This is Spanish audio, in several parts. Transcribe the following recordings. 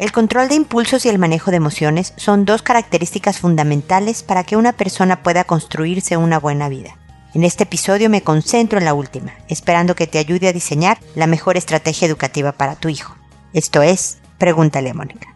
El control de impulsos y el manejo de emociones son dos características fundamentales para que una persona pueda construirse una buena vida. En este episodio me concentro en la última, esperando que te ayude a diseñar la mejor estrategia educativa para tu hijo. Esto es, pregúntale a Mónica.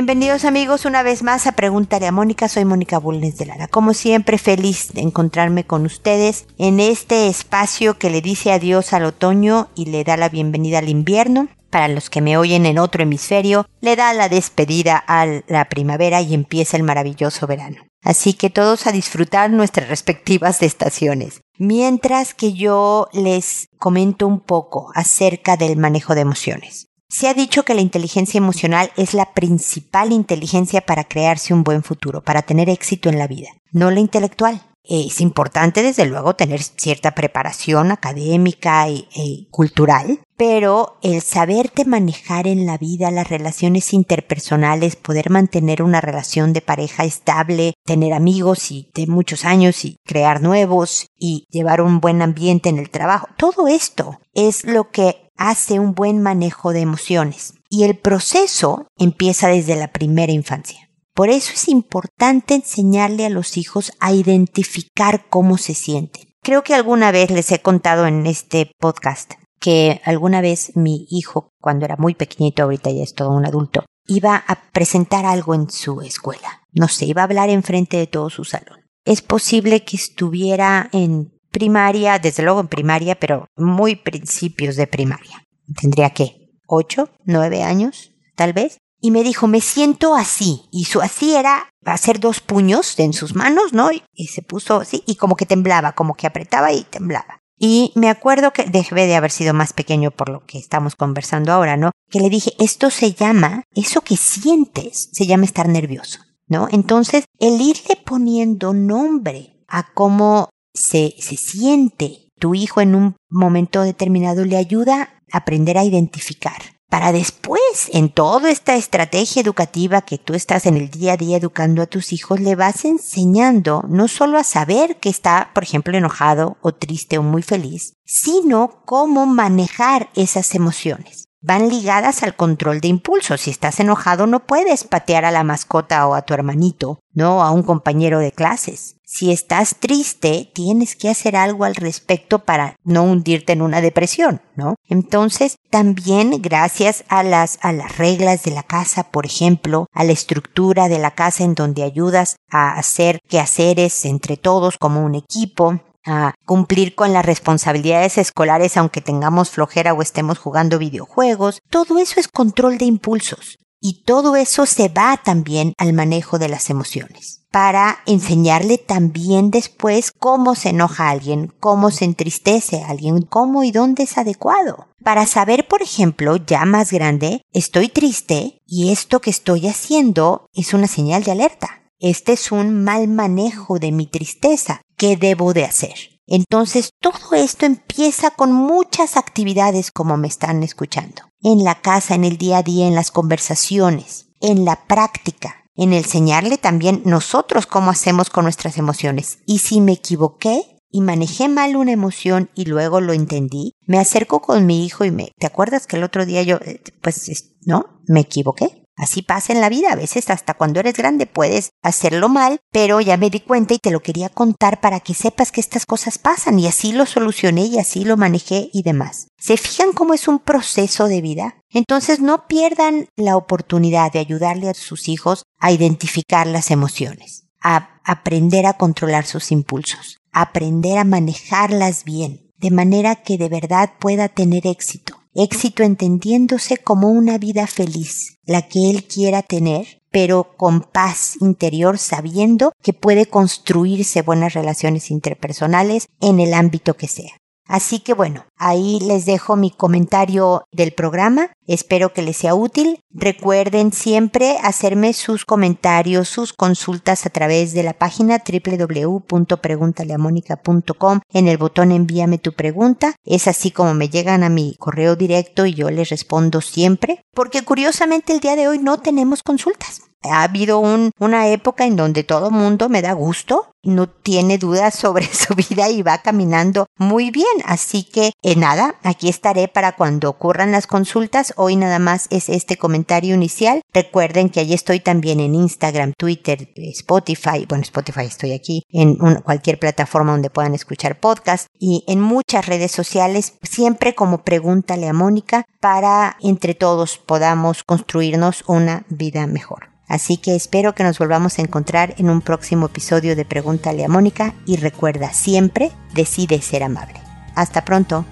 Bienvenidos amigos una vez más a Pregúntale a Mónica, soy Mónica Bulnes de Lara. Como siempre feliz de encontrarme con ustedes en este espacio que le dice adiós al otoño y le da la bienvenida al invierno. Para los que me oyen en otro hemisferio, le da la despedida a la primavera y empieza el maravilloso verano. Así que todos a disfrutar nuestras respectivas estaciones. Mientras que yo les comento un poco acerca del manejo de emociones. Se ha dicho que la inteligencia emocional es la principal inteligencia para crearse un buen futuro, para tener éxito en la vida, no la intelectual. Es importante, desde luego, tener cierta preparación académica y, e cultural, pero el saberte manejar en la vida las relaciones interpersonales, poder mantener una relación de pareja estable, tener amigos y de muchos años y crear nuevos y llevar un buen ambiente en el trabajo, todo esto es lo que hace un buen manejo de emociones. Y el proceso empieza desde la primera infancia. Por eso es importante enseñarle a los hijos a identificar cómo se sienten. Creo que alguna vez les he contado en este podcast que alguna vez mi hijo, cuando era muy pequeñito, ahorita ya es todo un adulto, iba a presentar algo en su escuela. No sé, iba a hablar enfrente de todo su salón. Es posible que estuviera en primaria, desde luego en primaria, pero muy principios de primaria. Tendría que ocho, nueve años, tal vez. Y me dijo, me siento así. Y su así era hacer dos puños en sus manos, ¿no? Y se puso así y como que temblaba, como que apretaba y temblaba. Y me acuerdo que debe de haber sido más pequeño por lo que estamos conversando ahora, ¿no? Que le dije, esto se llama, eso que sientes, se llama estar nervioso, ¿no? Entonces, el irle poniendo nombre a cómo se, se siente tu hijo en un momento determinado le ayuda a aprender a identificar. Para después, en toda esta estrategia educativa que tú estás en el día a día educando a tus hijos, le vas enseñando no solo a saber que está, por ejemplo, enojado o triste o muy feliz, sino cómo manejar esas emociones van ligadas al control de impulsos. Si estás enojado no puedes patear a la mascota o a tu hermanito, no a un compañero de clases. Si estás triste, tienes que hacer algo al respecto para no hundirte en una depresión, ¿no? Entonces, también gracias a las, a las reglas de la casa, por ejemplo, a la estructura de la casa en donde ayudas a hacer quehaceres entre todos como un equipo, a cumplir con las responsabilidades escolares aunque tengamos flojera o estemos jugando videojuegos. Todo eso es control de impulsos. Y todo eso se va también al manejo de las emociones, para enseñarle también después cómo se enoja alguien, cómo se entristece alguien, cómo y dónde es adecuado. Para saber, por ejemplo, ya más grande, estoy triste y esto que estoy haciendo es una señal de alerta. Este es un mal manejo de mi tristeza. ¿Qué debo de hacer? Entonces todo esto empieza con muchas actividades como me están escuchando. En la casa, en el día a día, en las conversaciones, en la práctica, en enseñarle también nosotros cómo hacemos con nuestras emociones. Y si me equivoqué y manejé mal una emoción y luego lo entendí, me acerco con mi hijo y me, ¿te acuerdas que el otro día yo, eh, pues, no, me equivoqué? Así pasa en la vida, a veces hasta cuando eres grande puedes hacerlo mal, pero ya me di cuenta y te lo quería contar para que sepas que estas cosas pasan y así lo solucioné y así lo manejé y demás. ¿Se fijan cómo es un proceso de vida? Entonces no pierdan la oportunidad de ayudarle a sus hijos a identificar las emociones, a aprender a controlar sus impulsos, a aprender a manejarlas bien, de manera que de verdad pueda tener éxito éxito entendiéndose como una vida feliz, la que él quiera tener, pero con paz interior sabiendo que puede construirse buenas relaciones interpersonales en el ámbito que sea. Así que bueno, ahí les dejo mi comentario del programa. Espero que les sea útil. Recuerden siempre hacerme sus comentarios, sus consultas a través de la página www.preguntaleamónica.com en el botón envíame tu pregunta. Es así como me llegan a mi correo directo y yo les respondo siempre. Porque curiosamente el día de hoy no tenemos consultas. Ha habido un, una época en donde todo mundo me da gusto no tiene dudas sobre su vida y va caminando muy bien. Así que eh, nada, aquí estaré para cuando ocurran las consultas. Hoy nada más es este comentario inicial. Recuerden que allí estoy también en Instagram, Twitter, Spotify. Bueno, Spotify estoy aquí en cualquier plataforma donde puedan escuchar podcast y en muchas redes sociales, siempre como pregúntale a Mónica para entre todos podamos construirnos una vida mejor. Así que espero que nos volvamos a encontrar en un próximo episodio de Pregúntale a Mónica y recuerda siempre, decide ser amable. Hasta pronto.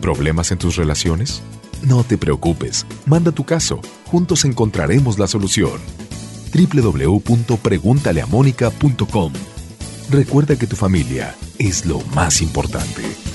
¿Problemas en tus relaciones? No te preocupes, manda tu caso, juntos encontraremos la solución. www.preguntaleamónica.com Recuerda que tu familia es lo más importante.